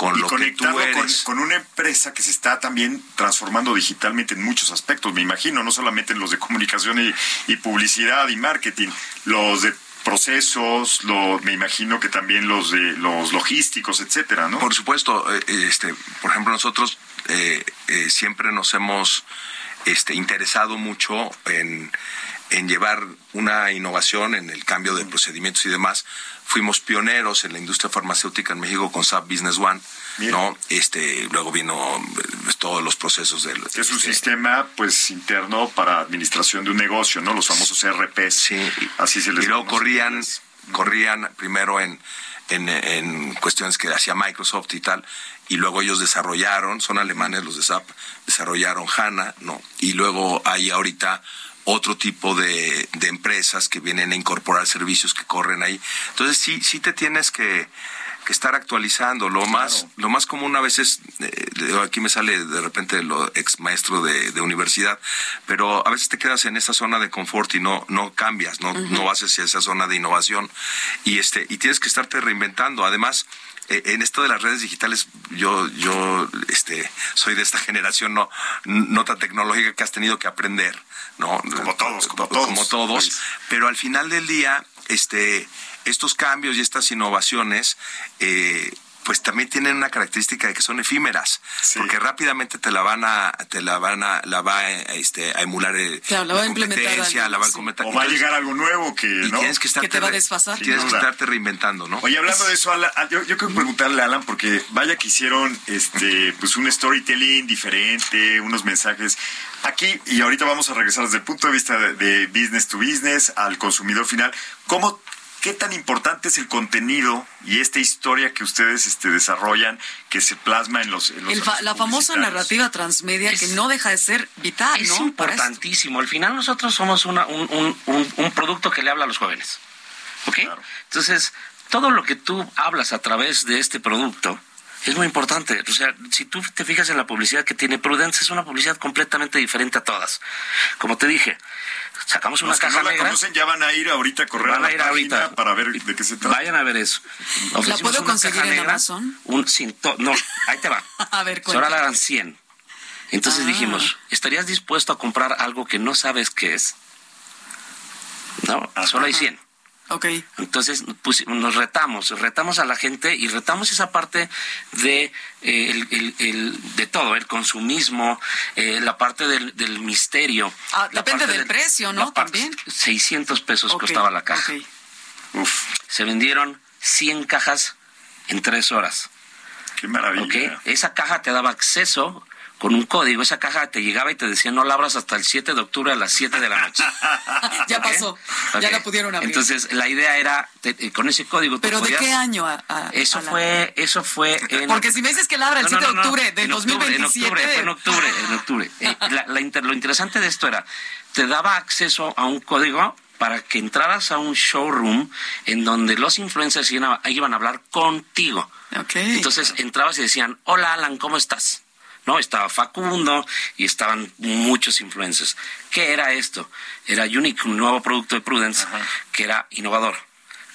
con lo que tú eres. Con, una empresa que se está también transformando digitalmente en muchos aspectos, me imagino, no solamente en los de comunicación y, publicidad y marketing, los de procesos, lo, me imagino que también los de los logísticos, etcétera, ¿no? Por supuesto, eh, este, por ejemplo, nosotros eh, eh, siempre nos hemos este, interesado mucho en, en llevar una innovación en el cambio de procedimientos y demás fuimos pioneros en la industria farmacéutica en México con SAP Business One. ¿no? Este, luego vino pues, todos los procesos del... Es un este, sistema, pues, interno para administración de un negocio, ¿no? Los famosos RPs. Sí. Así se les Y luego corrían, corrían primero en, en, en cuestiones que hacía Microsoft y tal, y luego ellos desarrollaron, son alemanes los de SAP, desarrollaron HANA, ¿no? Y luego hay ahorita otro tipo de, de, empresas que vienen a incorporar servicios que corren ahí. Entonces sí, sí te tienes que, estar actualizando. Lo más, lo más común a veces, eh, aquí me sale de repente lo ex maestro de, universidad, pero a veces te quedas en esa zona de confort y no, no cambias, no, no vas hacia esa zona de innovación y este, y tienes que estarte reinventando. Además, eh, en esto de las redes digitales, yo, yo este, soy de esta generación no, no tan tecnológica que has tenido que aprender. ¿No? Como todos, como todos. Como todos. Pues. Pero al final del día, este, estos cambios y estas innovaciones, eh, pues también tienen una característica de que son efímeras, porque rápidamente te la van a, te la van a, la va a, este, a emular eh, Claro, la va competencia, algo, la va a sí. implementar. O va a llegar algo nuevo que, y ¿no? tienes que estarte Que te va a desfasar. Tienes que estarte reinventando, ¿no? Oye, hablando de eso, Alan, yo, yo quiero preguntarle a Alan, porque vaya que hicieron este, pues un storytelling diferente, unos mensajes. Aquí, y ahorita vamos a regresar desde el punto de vista de, de business to business al consumidor final. ¿Cómo, qué tan importante es el contenido y esta historia que ustedes este, desarrollan, que se plasma en los, en los El fa- anuncios la famosa narrativa transmedia que no deja de ser vital, Es ¿no? Importantísimo. Al final nosotros somos una- un, un- un- un producto que le habla a los jóvenes. ¿Ok? Entonces, todo lo que tú hablas a través de este producto es muy importante. O sea, si tú te fijas en la publicidad que tiene Prudence, es una publicidad completamente diferente a todas. Como te dije, sacamos una Los que caja no la negra. conocen ya van a ir ahorita a correr Van a a la ir página ahorita. para ver de qué se trata. Vayan a ver eso. Ofrecimos puedo una conseguir caja en negra, Amazon? Un cinto, no, ahí te va. A ver, Ahora cuenta. la dan 100. Entonces Ah. dijimos, ¿estarías dispuesto a comprar algo que no sabes qué es? No, solo hay 100. Ok. Entonces pusi- nos retamos, retamos a la gente y retamos esa parte de eh, el, el- el- de todo, el consumismo, eh, la parte del, del misterio. Ah, depende parte del precio, ¿no? También. 600 pesos Ok, costaba la caja. ok. Uf, Se vendieron 100 cajas en tres horas. qué maravilla. ¿ok? Esa caja te daba acceso con un código. Esa caja te llegaba y te decía no la abras hasta el 7 de octubre a las 7 de la noche. ya pasó. Ya la pudieron abrir. Entonces la idea era te- eh, con ese código ¿Pero de podías- qué año? A, a- Eso fue, eso fue. Porque si me dices que la abra el No, no, 7 de no, octubre octubre, 2027. En octubre, fue en octubre, en octubre. Eh, la- la inter- lo interesante de esto era, te daba acceso a un código para que entraras a un showroom en donde los influencers iban a, iban a hablar contigo. Entonces entrabas y decían, hola Alan, ¿cómo estás? ¿No? Estaba Facundo y estaban muchos influencers. ¿Qué era esto? Era Unique, un nuevo producto de Prudence que era innovador.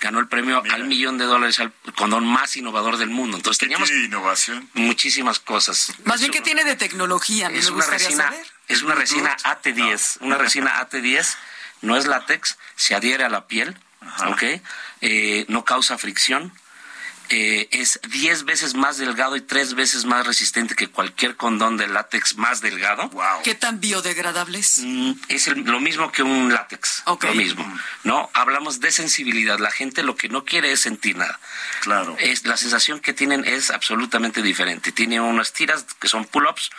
Ganó el premio al millón de dólares al condón más innovador del mundo. Entonces teníamos ¿Tiene innovación? muchísimas cosas. Más bien, ¿qué tiene de tecnología? Es me una resina, saber. es una resina AT10, una resina AT10, no es látex, se adhiere a la piel, ¿ok? Eh, no causa fricción, eh, es 10 veces más delgado y 3 veces más resistente que cualquier condón de látex más delgado. Wow. ¿Qué tan biodegradables? Mm, Es el- lo mismo que un látex, Ok. lo mismo, ¿no? Hablamos de sensibilidad, la gente lo que no quiere es sentir nada. Claro. Es, la sensación que tienen es absolutamente diferente. Tiene unas tiras que son pull-ups.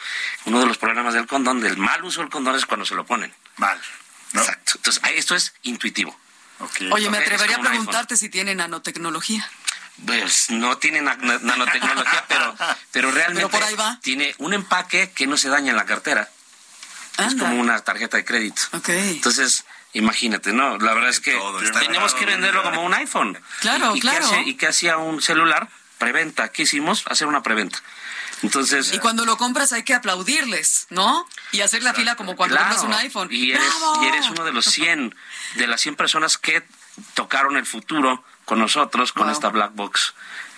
Uno de los problemas del condón, del mal uso del condón, es cuando se lo ponen. Mal. ¿no? Exacto. Entonces, ahí esto es intuitivo. Ok. Oye, me es atrevería a preguntarte si tiene nanotecnología. Pues no tiene na- na- nanotecnología, pero, pero realmente Pero por ahí va. tiene un empaque que no se daña en la cartera. Es como una tarjeta de crédito. Ok. Entonces, imagínate, ¿no? La verdad es que teníamos que venderlo como un iPhone. Claro, ¿Y, y claro. ¿qué hacía, ¿Y qué hacía un celular? Preventa. ¿Qué hicimos? Hacer una preventa. Entonces, Y cuando lo compras hay que aplaudirles, ¿no? Y hacer la fila como cuando claro, compras un iPhone. Y eres, ¡Bravo! y eres uno de los 100, de las 100 personas que tocaron el futuro con nosotros, con Wow. esta Black Box.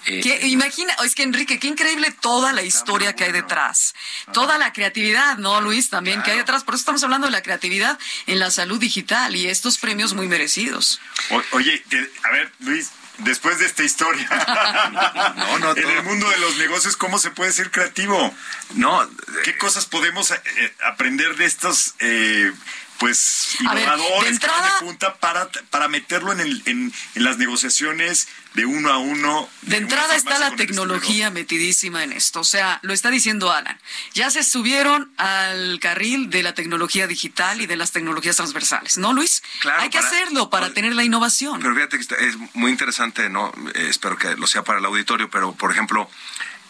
Eh, Que, imagina, es que Enrique, qué increíble toda la historia que hay detrás. Toda la creatividad, ¿no, Luis? También que hay detrás. Por eso estamos hablando de la creatividad en la salud digital y estos premios muy merecidos. O- oye, te- a ver, Luis, después de esta historia, No, no, en el mundo de los negocios, ¿cómo se puede ser creativo? No, eh, ¿Qué cosas podemos eh, aprender de estos, eh, pues, innovadores de entrada- de punta para, para meterlo en, el, en, en las negociaciones de uno a uno? De entrada está la el tecnología metidísima en esto. O sea, lo está diciendo Alan. Ya se subieron al carril de la tecnología digital y de las tecnologías transversales, ¿no, Luis? Claro, Hay que para- hacerlo para tener la innovación. Pero fíjate que está- es muy interesante, ¿no? Eh, espero que lo sea para el auditorio, pero por ejemplo,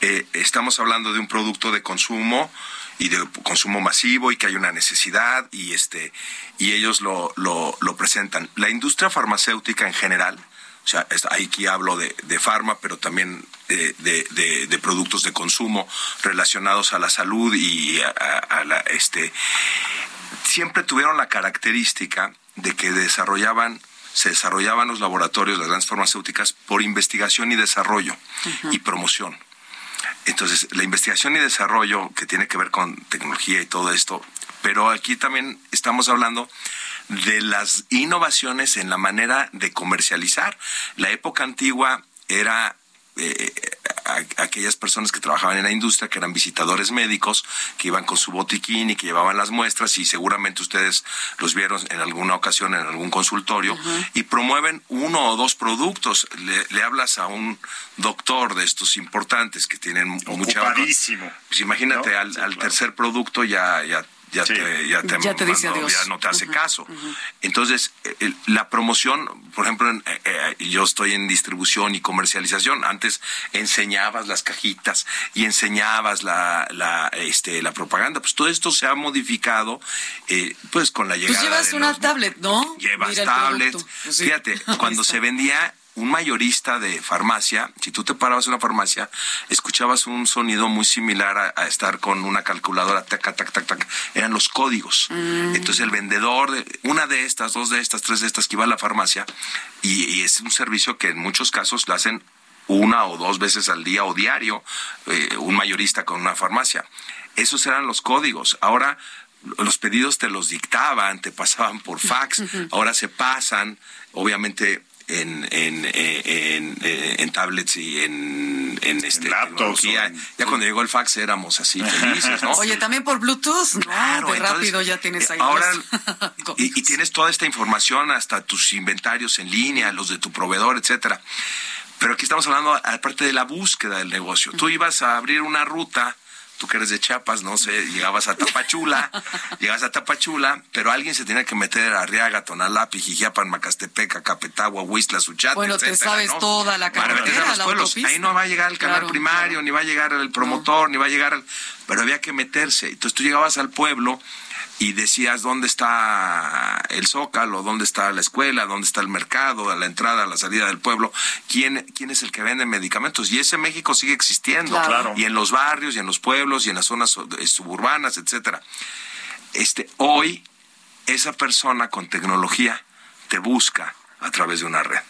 eh, estamos hablando de un producto de consumo y de consumo masivo y que hay una necesidad y este y ellos lo, lo, lo presentan. La industria farmacéutica en general, o sea, aquí hablo de, de farma, pero también de, de- productos de consumo relacionados a la salud y a, a- a la este siempre tuvieron la característica de que desarrollaban, se desarrollaban los laboratorios, las grandes farmacéuticas, por investigación y desarrollo y promoción. Entonces, la investigación y desarrollo que tiene que ver con tecnología y todo esto, pero aquí también estamos hablando de las innovaciones en la manera de comercializar. La época antigua era, eh, aquellas personas que trabajaban en la industria, que eran visitadores médicos, que iban con su botiquín y que llevaban las muestras y seguramente ustedes los vieron en alguna ocasión en algún consultorio y promueven uno o dos productos. Le, hablas a un doctor de estos importantes que tienen mucha... Pues imagínate, al, tercer producto ya, ya ya, te, ya, te, ya, dice adiós. ya no te hace caso. Entonces, eh, la promoción, por ejemplo, eh, eh, yo estoy en distribución y comercialización. Antes enseñabas las cajitas y enseñabas la, la, este, la propaganda. Pues todo esto se ha modificado, pues con la pues llegada. Pues llevas una tablet, ¿no? Llevas tablets. Pues Fíjate, cuando se vendía un mayorista de farmacia, si tú te parabas en una farmacia, escuchabas un sonido muy similar a, estar con una calculadora, tac, tac, tac, tac, eran los códigos. Mm. Entonces el vendedor, de, una de estas, dos de estas, tres de estas que iba a la farmacia, y, es un servicio que en muchos casos lo hacen una o dos veces al día o diario, eh, un mayorista con una farmacia. Esos eran los códigos. Ahora los pedidos te los dictaban, te pasaban por fax, ahora se pasan, obviamente en, en, en, eh, en tablets y en, en este, laptops. Ya cuando llegó el fax éramos así felices, ¿no? Oye, también por Bluetooth, claro, rápido ya tienes ahí. Ahora, y, y, tienes toda esta información, hasta tus inventarios en línea, los de tu proveedor, etcétera. Pero aquí estamos hablando aparte de la búsqueda del negocio. Tú ibas a abrir una ruta tú que eres de Chiapas, no sé, llegabas a Tapachula, llegabas a Tapachula, pero alguien se tenía que meter a Arriaga, Tonalá, Pijijiapan, Macastepeca, Capetagua, Huistla, Suchate, Bueno, te sabes toda la carretera, la autopista. Ahí no va a llegar el canal primario, ni va a llegar el promotor, ni va a llegar el... Pero había que meterse. Entonces tú llegabas al pueblo y decías dónde está el zócalo, dónde está la escuela, dónde está el mercado, a la entrada, a la salida del pueblo, quién, quién es el que vende medicamentos. Y ese México sigue existiendo. Y en los barrios, y en los pueblos, y en las zonas suburbanas, etcétera. Este, hoy, esa persona con tecnología te busca a través de una red.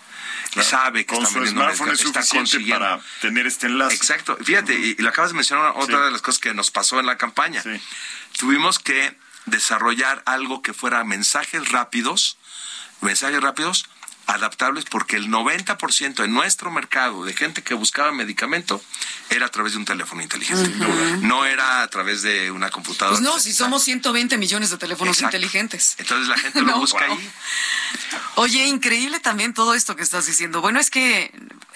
sabe que con está su smartphone es suficiente para tener este enlace. Exacto. Fíjate, y, lo acabas de mencionar, otra de las cosas que nos pasó en la campaña. Tuvimos que desarrollar algo que fuera mensajes rápidos, mensajes rápidos, adaptables, porque el 90% en nuestro mercado de gente que buscaba medicamento era a través de un teléfono inteligente. No era a través de una computadora. Pues no, si somos 120 millones de teléfonos inteligentes. Entonces la gente lo busca ahí. Oye, increíble también todo esto que estás diciendo. Bueno, es que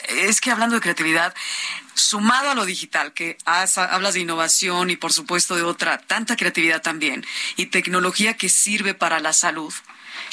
es que hablando de creatividad, sumado a lo digital, que hablas de innovación y por supuesto de otra, tanta creatividad también, y tecnología que sirve para la salud,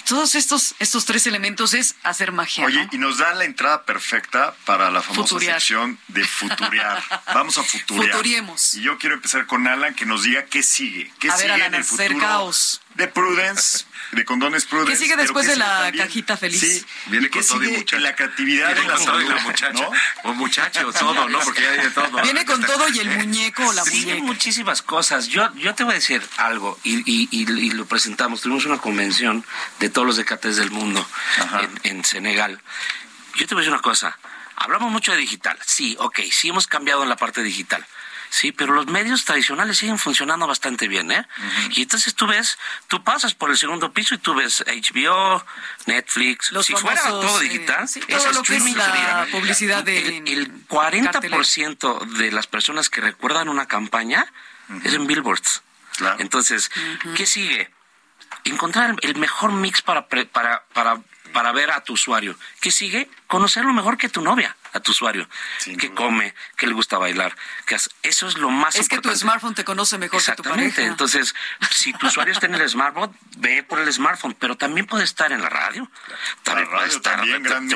todos estos, estos tres elementos es hacer magia. Oye, y nos da la entrada perfecta para la famosa sección de futuriar. Vamos a futuriar. Futuriemos. Y yo quiero empezar con Alan que nos diga qué sigue. ¿Qué sigue en el futuro? de Prudence, de condones Prudence. ¿Qué sigue después de la cajita feliz? Sí, viene con todo y la creatividad de la salud, la muchacha. O muchacho, todo, ¿no? Porque ya todo. Viene con todo y el muñeco o la sí, muñeca. muchísimas cosas. Yo, yo te voy a decir algo y, y, y, lo presentamos. Tuvimos una convención de todos los decates del mundo en, en Senegal. Yo te voy a decir una cosa. Hablamos mucho de digital. Sí, ok, sí hemos cambiado en la parte digital Sí, pero los medios tradicionales siguen funcionando bastante bien, ¿eh? Y entonces tú ves, tú pasas por el segundo piso y tú ves HBO, Netflix. si fuera todo eh, digital, todo lo que es la publicidad de el, 40% de las personas que recuerdan una campaña es en billboards. Entonces, ¿qué sigue? Encontrar el mejor mix para, para, para, para ver a tu usuario. ¿Qué sigue? Conocerlo mejor que tu novia a tu usuario, que come, que le gusta bailar, que eso es lo más es importante. Es que tu smartphone te conoce mejor que tu pareja. Entonces, si tu usuario está en el smartphone, ve por el smartphone, pero también puede estar en la radio. También puede estar,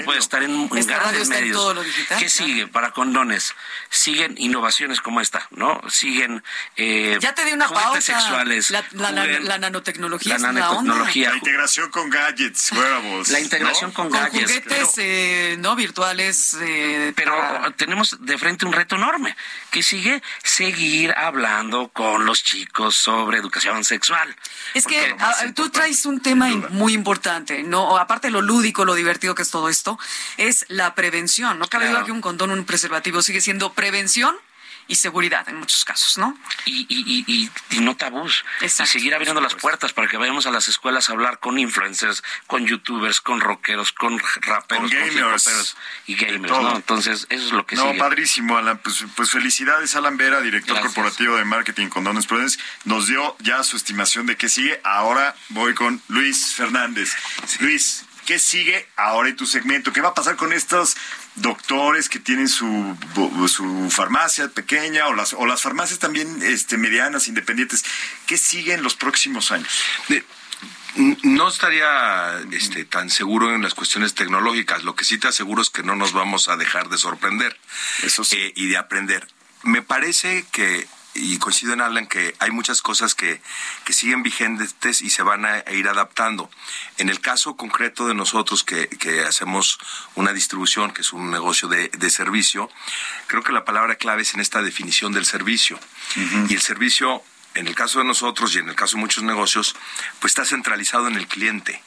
puede estar en, grandes medios. todo lo digital, ¿Qué sigue para condones? Siguen innovaciones como esta, ¿no? Siguen eh, Ya te di una pausa. sexuales. La, la, nanotecnología la nanotecnología. La integración con gadgets, wearables. La integración con, gadgets. juguetes eh, no virtuales eh, pero tenemos de frente un reto enorme, que sigue seguir hablando con los chicos sobre educación sexual. Es que tú traes un tema muy importante, no aparte de lo lúdico, lo divertido que es todo esto, es la prevención. No cabe duda que un condón, un preservativo sigue siendo prevención y seguridad en muchos casos, ¿no? Y, y, y, y no tabús. Y seguir abriendo las puertas para que vayamos a las escuelas a hablar con influencers, con youtubers, con rockeros, con raperos, con gamers. y gamers, ¿no? Entonces, eso es lo que no, sigue. padrísimo, Alan. Pues, pues felicidades, Alan Vera, director Gracias. corporativo de marketing con Dones Prudence. Nos dio ya su estimación de qué sigue. Ahora voy con Luis Fernández. Luis, ¿qué sigue ahora en tu segmento? ¿Qué va a pasar con estos doctores que tienen su, su farmacia pequeña o las, o las farmacias también este, medianas, independientes? ¿Qué sigue en los próximos años? De- no estaría este, tan seguro en las cuestiones tecnológicas. Lo que sí te aseguro es que no nos vamos a dejar de sorprender eh, y de aprender. Me parece que, y coincido en Alan, que hay muchas cosas que, que siguen vigentes y se van a, ir adaptando. En el caso concreto de nosotros que, que hacemos una distribución, que es un negocio de, de servicio, creo que la palabra clave es en esta definición del servicio. Y el servicio en el caso de nosotros y en el caso de muchos negocios, pues está centralizado en el cliente,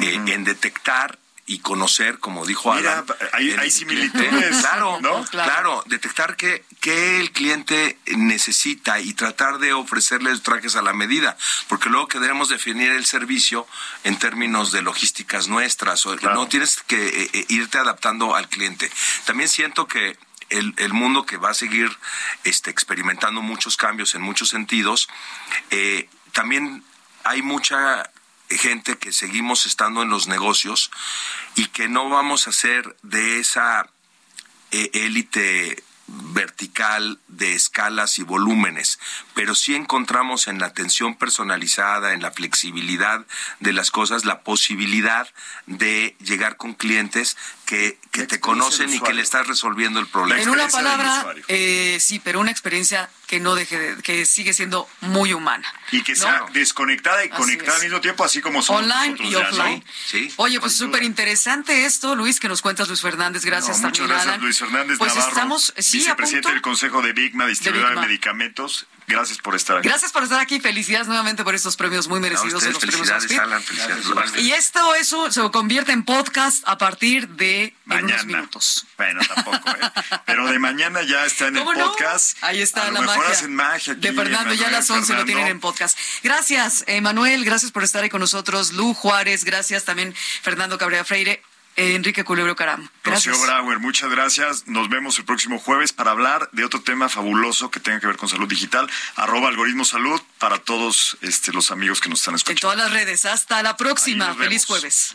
eh, en detectar y conocer, como dijo Mira, Alan. hay- similitudes, claro, ¿no? claro, detectar qué qué el cliente necesita y tratar de ofrecerle trajes a la medida, porque luego queremos definir el servicio en términos de logísticas nuestras, o no tienes que eh, eh, irte adaptando al cliente. También siento que el, el mundo que va a seguir este, experimentando muchos cambios en muchos sentidos, eh, también hay mucha gente que seguimos estando en los negocios y que no vamos a ser de esa eh, élite vertical de escalas y volúmenes, pero sí encontramos en la atención personalizada, en la flexibilidad de las cosas, la posibilidad de llegar con clientes que, que te conocen y que le estás resolviendo el problema. En una palabra, eh, sí, pero una experiencia que no deje de, que sigue siendo muy humana. Y que ¿no? sea desconectada y Así conectada es. al mismo tiempo, así como somos Online y ya, ¿no? offline. Oye, pues súper interesante esto, Luis, que nos cuentas, Luis Fernández. Gracias No, muchas también, gracias, Alan. Luis Fernández Pues Navarro, estamos, sí, a vicepresidente punto. del Consejo de Bigma, distribuidora de, Bigma. medicamentos. Gracias por estar aquí. Gracias por estar aquí. Felicidades nuevamente por estos premios muy merecidos de los premios felicidades, Aspir. Alan, felicidades. Y esto eso se convierte en podcast a partir de en unos Mañana. minutos. Bueno, tampoco, ¿eh? Pero de mañana ya está en el ¿Cómo no? podcast. Ahí está a lo la mejor magia. hacen magia aquí, de Fernando, ya a las 11 lo Fernando. tienen en podcast. Gracias, Emanuel, gracias por estar ahí con nosotros. Lu Juárez, gracias también Fernando Cabrera Freire, Enrique Culebro Caram. Gracias. Rocío Brauer, muchas gracias. Nos vemos el próximo jueves para hablar de otro tema fabuloso que tenga que ver con salud digital. Arroba algoritmo salud para todos este, los amigos que nos están En escuchando. todas las redes. Hasta la próxima. Feliz jueves.